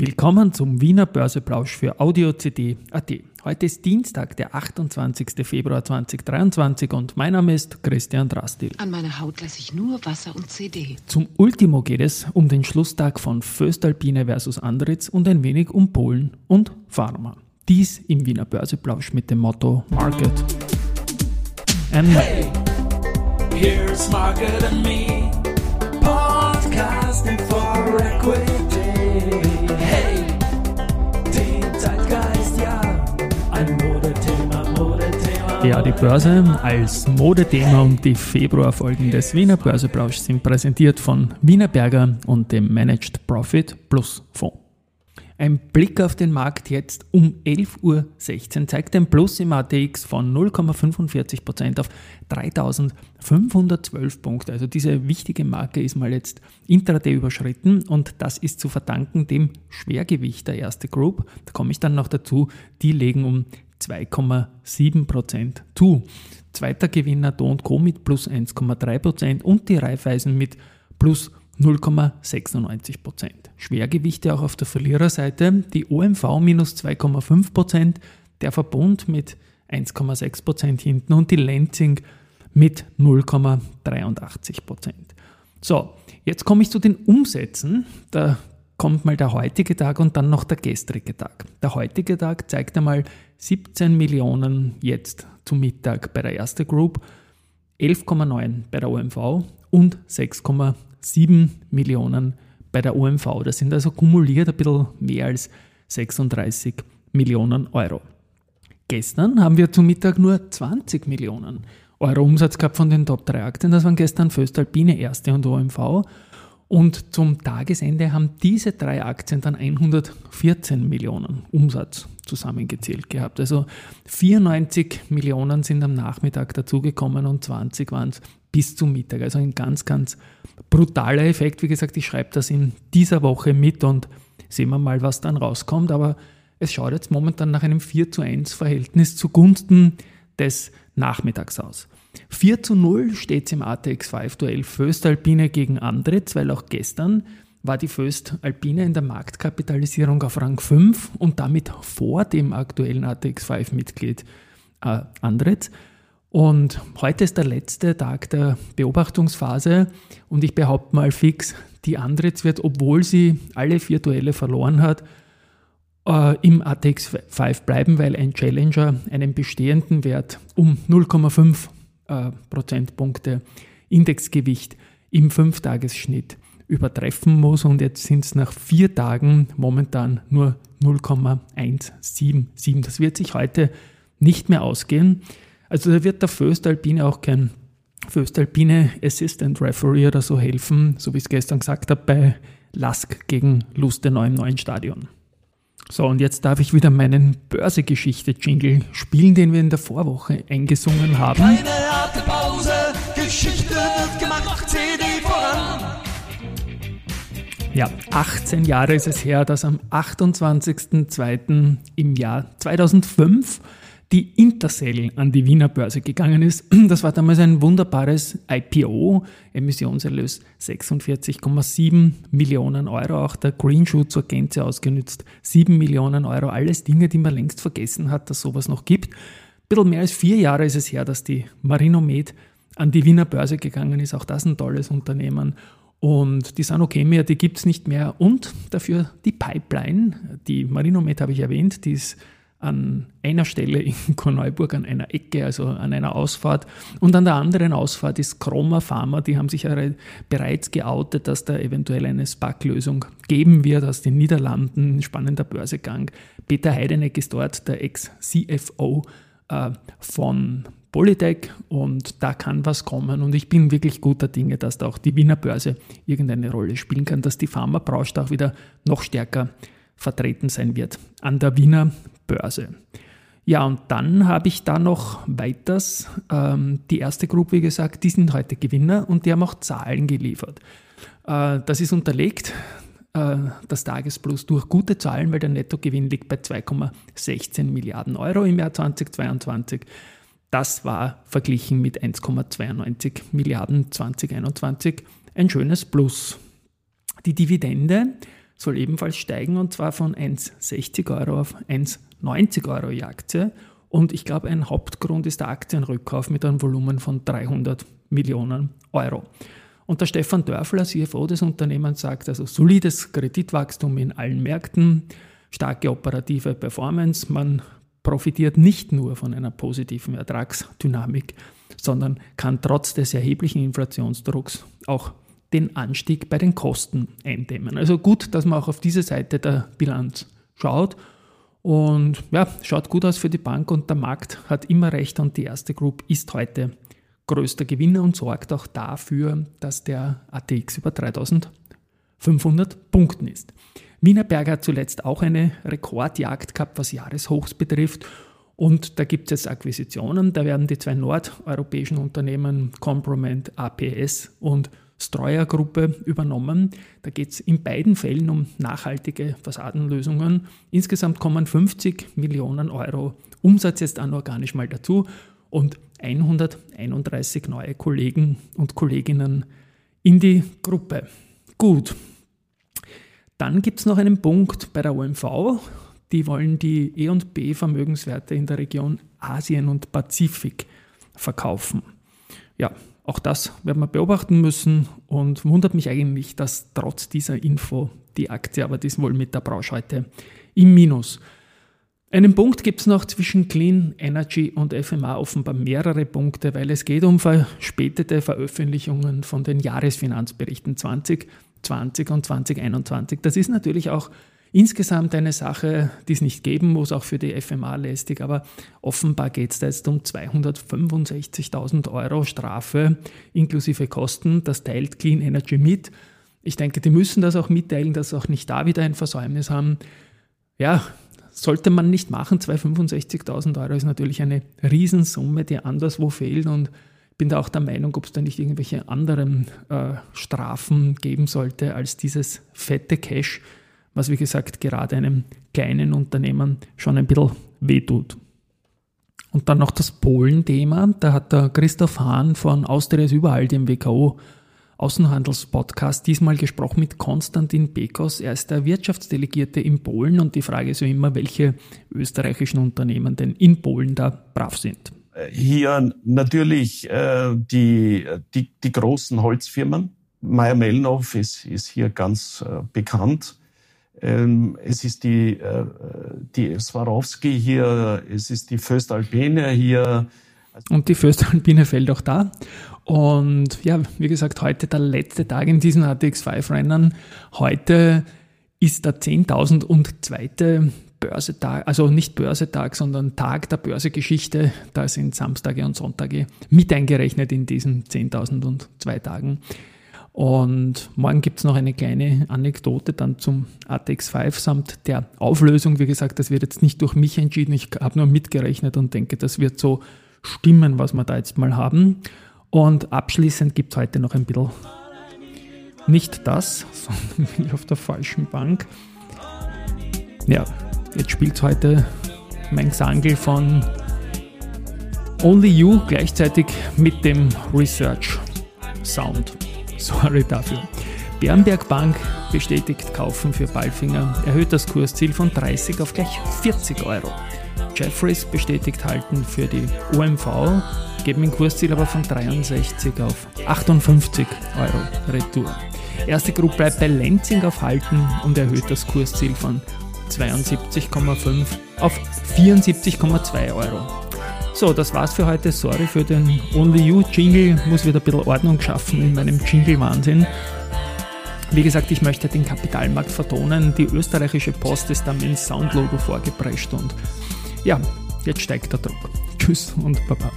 Willkommen zum Wiener Börseplausch für Audio CD AT. Heute ist Dienstag, der 28. Februar 2023 und mein Name ist Christian Drastil. An meiner Haut lasse ich nur Wasser und CD. Zum Ultimo geht es um den Schlusstag von Föstalpine versus Andritz und ein wenig um Polen und Pharma. Dies im Wiener Börseplausch mit dem Motto Market and Hey, here's Market and me, podcasting for equity. Hey, den Zeitgeist, ja, ein Modethema, Modethema. Ja, die Börse als Modethema und die Februarfolgen des Wiener Börseplausch sind präsentiert von Wiener Berger und dem Managed Profit Plus Fonds. Ein Blick auf den Markt jetzt um 11.16 Uhr zeigt ein Plus im ATX von 0,45% auf 3512 Punkte. Also diese wichtige Marke ist mal jetzt intraday überschritten und das ist zu verdanken dem Schwergewicht der erste Group. Da komme ich dann noch dazu, die legen um 2,7% zu. Zweiter Gewinner Do Co mit plus 1,3% und die Raiffeisen mit plus 0,96 Prozent. Schwergewichte auch auf der Verliererseite. Die OMV minus 2,5 Prozent, der Verbund mit 1,6 Prozent hinten und die Lenzing mit 0,83 Prozent. So, jetzt komme ich zu den Umsätzen. Da kommt mal der heutige Tag und dann noch der gestrige Tag. Der heutige Tag zeigt einmal 17 Millionen jetzt zum Mittag bei der Erste Group, 11,9 bei der OMV und 6,7 7 Millionen bei der OMV. Das sind also kumuliert ein bisschen mehr als 36 Millionen Euro. Gestern haben wir zum Mittag nur 20 Millionen Euro Umsatz gehabt von den Top 3 Aktien. Das waren gestern Föstalpine, Erste und OMV. Und zum Tagesende haben diese drei Aktien dann 114 Millionen Umsatz zusammengezählt gehabt. Also 94 Millionen sind am Nachmittag dazugekommen und 20 waren es bis zum Mittag. Also ein ganz, ganz brutaler Effekt. Wie gesagt, ich schreibe das in dieser Woche mit und sehen wir mal, was dann rauskommt. Aber es schaut jetzt momentan nach einem 4 zu 1 Verhältnis zugunsten des Nachmittags aus. 4 zu 0 steht es im ATX 5 Duell Föstalpine gegen Andritz, weil auch gestern war die Föstalpine in der Marktkapitalisierung auf Rang 5 und damit vor dem aktuellen ATX 5 Mitglied äh, Andritz. Und heute ist der letzte Tag der Beobachtungsphase und ich behaupte mal fix, die Andritz wird, obwohl sie alle vier Duelle verloren hat, äh, im ATX 5 bleiben, weil ein Challenger einen bestehenden Wert um 0,5 äh, Prozentpunkte Indexgewicht im 5-Tagesschnitt übertreffen muss und jetzt sind es nach vier Tagen momentan nur 0,177. Das wird sich heute nicht mehr ausgehen. Also da wird der Föstalpine auch kein Föstalpine Assistant Referee oder so helfen, so wie ich es gestern gesagt habe, bei Lask gegen Lustenau im neuen Stadion. So, und jetzt darf ich wieder meinen Börsegeschichte-Jingle spielen, den wir in der Vorwoche eingesungen haben. Keine harte Pause, Geschichte wird gemacht, CD voran. Ja, 18 Jahre ist es her, dass am 28.02. im Jahr 2005 die Intercell an die Wiener Börse gegangen ist. Das war damals ein wunderbares IPO, Emissionserlös 46,7 Millionen Euro, auch der Greenshoe zur Gänze ausgenützt, 7 Millionen Euro, alles Dinge, die man längst vergessen hat, dass sowas noch gibt. Ein bisschen mehr als vier Jahre ist es her, dass die Marinomed an die Wiener Börse gegangen ist, auch das ein tolles Unternehmen. Und die Sanokemia, die gibt es nicht mehr. Und dafür die Pipeline, die Marinomed habe ich erwähnt, die ist an einer Stelle in Korneuburg, an einer Ecke, also an einer Ausfahrt. Und an der anderen Ausfahrt ist Chroma Pharma, die haben sich bereits geoutet, dass da eventuell eine SPAC-Lösung geben wird aus den Niederlanden. Spannender Börsegang. Peter Heideneck ist dort der Ex-CFO äh, von Polytech und da kann was kommen und ich bin wirklich guter Dinge, dass da auch die Wiener Börse irgendeine Rolle spielen kann, dass die Pharmabranche auch wieder noch stärker vertreten sein wird an der Wiener Börse. Ja, und dann habe ich da noch weiters ähm, die erste Gruppe, wie gesagt, die sind heute Gewinner und die haben auch Zahlen geliefert. Äh, das ist unterlegt, äh, das Tagesplus durch gute Zahlen, weil der Nettogewinn liegt bei 2,16 Milliarden Euro im Jahr 2022. Das war verglichen mit 1,92 Milliarden 2021 ein schönes Plus. Die Dividende soll ebenfalls steigen und zwar von 1,60 Euro auf 1,90 Euro je Aktie. Und ich glaube, ein Hauptgrund ist der Aktienrückkauf mit einem Volumen von 300 Millionen Euro. Und der Stefan Dörfler, CFO des Unternehmens, sagt also solides Kreditwachstum in allen Märkten, starke operative Performance. Man profitiert nicht nur von einer positiven Ertragsdynamik, sondern kann trotz des erheblichen Inflationsdrucks auch den Anstieg bei den Kosten eindämmen. Also gut, dass man auch auf diese Seite der Bilanz schaut. Und ja, schaut gut aus für die Bank und der Markt hat immer recht und die erste Group ist heute größter Gewinner und sorgt auch dafür, dass der ATX über 3500 Punkten ist. Wienerberger hat zuletzt auch eine Rekordjagd gehabt, was Jahreshochs betrifft. Und da gibt es Akquisitionen. Da werden die zwei nordeuropäischen Unternehmen Comprament APS und Streuer Gruppe übernommen. Da geht es in beiden Fällen um nachhaltige Fassadenlösungen. Insgesamt kommen 50 Millionen Euro Umsatz jetzt anorganisch mal dazu und 131 neue Kollegen und Kolleginnen in die Gruppe. Gut. Dann gibt es noch einen Punkt bei der OMV. Die wollen die E&B Vermögenswerte in der Region Asien und Pazifik verkaufen. Ja, auch das werden wir beobachten müssen und wundert mich eigentlich, dass trotz dieser Info die Aktie, aber die ist wohl mit der Branche heute im Minus. Einen Punkt gibt es noch zwischen Clean Energy und FMA, offenbar mehrere Punkte, weil es geht um verspätete Veröffentlichungen von den Jahresfinanzberichten 2020 und 2021. Das ist natürlich auch Insgesamt eine Sache, die es nicht geben muss, auch für die FMA lästig, aber offenbar geht es da jetzt um 265.000 Euro Strafe inklusive Kosten. Das teilt Clean Energy mit. Ich denke, die müssen das auch mitteilen, dass sie auch nicht da wieder ein Versäumnis haben. Ja, sollte man nicht machen. 265.000 Euro ist natürlich eine Riesensumme, die anderswo fehlt und bin da auch der Meinung, ob es da nicht irgendwelche anderen äh, Strafen geben sollte als dieses fette Cash, was wie gesagt gerade einem kleinen Unternehmen schon ein bisschen wehtut. Und dann noch das Polen-Thema. Da hat der Christoph Hahn von Austria ist überall, dem WKO Außenhandelspodcast, diesmal gesprochen mit Konstantin Bekos. Er ist der Wirtschaftsdelegierte in Polen und die Frage ist so immer, welche österreichischen Unternehmen denn in Polen da brav sind. Hier natürlich äh, die, die, die großen Holzfirmen. Meyer Mellenhof ist, ist hier ganz äh, bekannt. Ähm, es ist die, äh, die Swarovski hier, es ist die Föstalpine hier. Und die Föstalpine fällt auch da. Und ja, wie gesagt, heute der letzte Tag in diesen ATX5-Rennen. Heute ist der 10.002. Börsetag, also nicht Börsetag, sondern Tag der Börsegeschichte. Da sind Samstage und Sonntage mit eingerechnet in diesen 10.002 Tagen. Und morgen gibt es noch eine kleine Anekdote dann zum ATX5 samt der Auflösung. Wie gesagt, das wird jetzt nicht durch mich entschieden. Ich habe nur mitgerechnet und denke, das wird so stimmen, was wir da jetzt mal haben. Und abschließend gibt es heute noch ein bisschen nicht das, sondern bin ich auf der falschen Bank. Ja, jetzt spielt heute mein Gesangel von Only You gleichzeitig mit dem Research Sound. Sorry dafür. Bernberg Bank bestätigt Kaufen für Balfinger, erhöht das Kursziel von 30 auf gleich 40 Euro. Jeffries bestätigt Halten für die OMV, geben ein Kursziel aber von 63 auf 58 Euro Retour. Erste Gruppe bleibt bei Lenzing auf Halten und erhöht das Kursziel von 72,5 auf 74,2 Euro. So, das war's für heute. Sorry für den Only You Jingle. Muss wieder ein bisschen Ordnung schaffen in meinem Jingle-Wahnsinn. Wie gesagt, ich möchte den Kapitalmarkt vertonen. Die österreichische Post ist da mit dem Soundlogo vorgeprescht und ja, jetzt steigt der Druck. Tschüss und Baba.